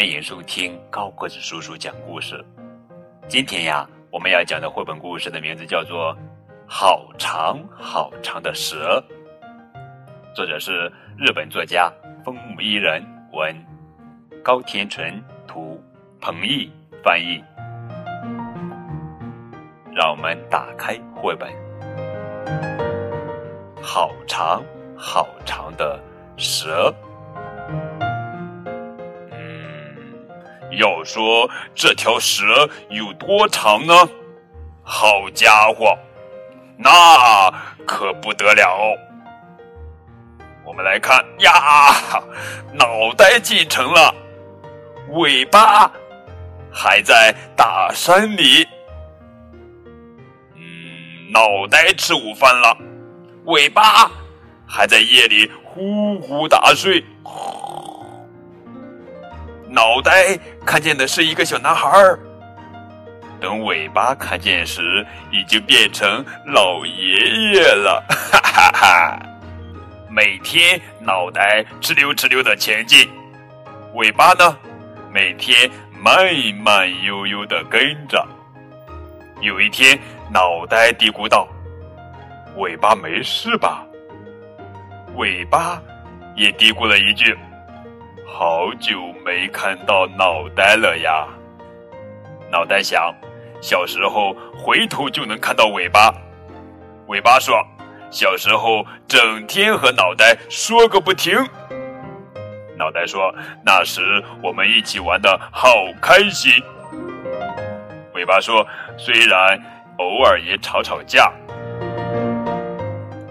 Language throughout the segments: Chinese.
欢迎收听高个子叔叔讲故事。今天呀，我们要讲的绘本故事的名字叫做《好长好长的蛇》，作者是日本作家风木一人文，高田纯图，彭毅翻译。让我们打开绘本，好长好长的蛇。要说这条蛇有多长呢？好家伙，那可不得了！我们来看呀，脑袋进城了，尾巴还在大山里。嗯，脑袋吃午饭了，尾巴还在夜里呼呼大睡。呼脑袋看见的是一个小男孩儿，等尾巴看见时，已经变成老爷爷了。哈哈哈！每天脑袋哧溜哧溜的前进，尾巴呢，每天慢慢悠悠的跟着。有一天，脑袋嘀咕道：“尾巴没事吧？”尾巴也嘀咕了一句。好久没看到脑袋了呀！脑袋想，小时候回头就能看到尾巴。尾巴说，小时候整天和脑袋说个不停。脑袋说，那时我们一起玩的好开心。尾巴说，虽然偶尔也吵吵架。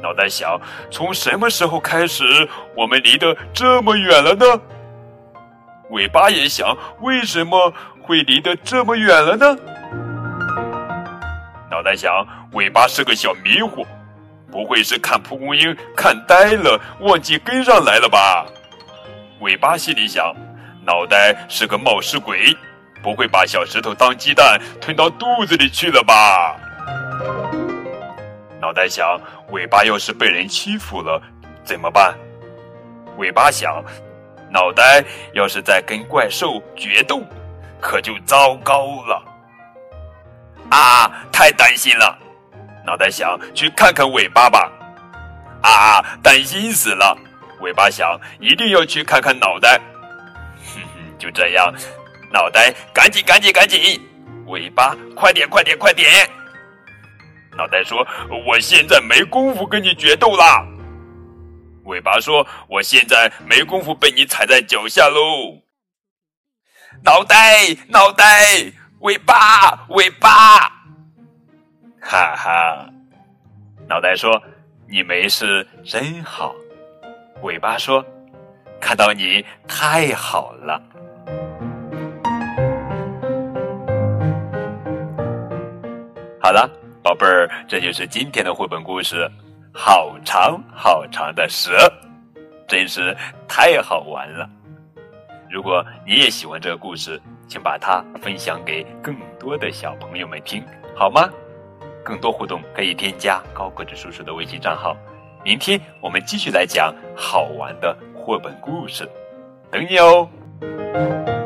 脑袋想，从什么时候开始我们离得这么远了呢？尾巴也想，为什么会离得这么远了呢？脑袋想，尾巴是个小迷糊，不会是看蒲公英看呆了，忘记跟上来了吧？尾巴心里想，脑袋是个冒失鬼，不会把小石头当鸡蛋吞到肚子里去了吧？脑袋想，尾巴要是被人欺负了怎么办？尾巴想。脑袋要是在跟怪兽决斗，可就糟糕了。啊，太担心了！脑袋想去看看尾巴吧。啊，担心死了！尾巴想一定要去看看脑袋。哼哼，就这样，脑袋赶紧赶紧赶紧，尾巴快点快点快点。脑袋说：“我现在没工夫跟你决斗啦。”尾巴说：“我现在没工夫被你踩在脚下喽。”脑袋，脑袋，尾巴，尾巴，哈哈！脑袋说：“你没事真好。”尾巴说：“看到你太好了。”好了，宝贝儿，这就是今天的绘本故事。好长好长的蛇，真是太好玩了！如果你也喜欢这个故事，请把它分享给更多的小朋友们听，好吗？更多互动可以添加高个子叔叔的微信账号。明天我们继续来讲好玩的绘本故事，等你哦。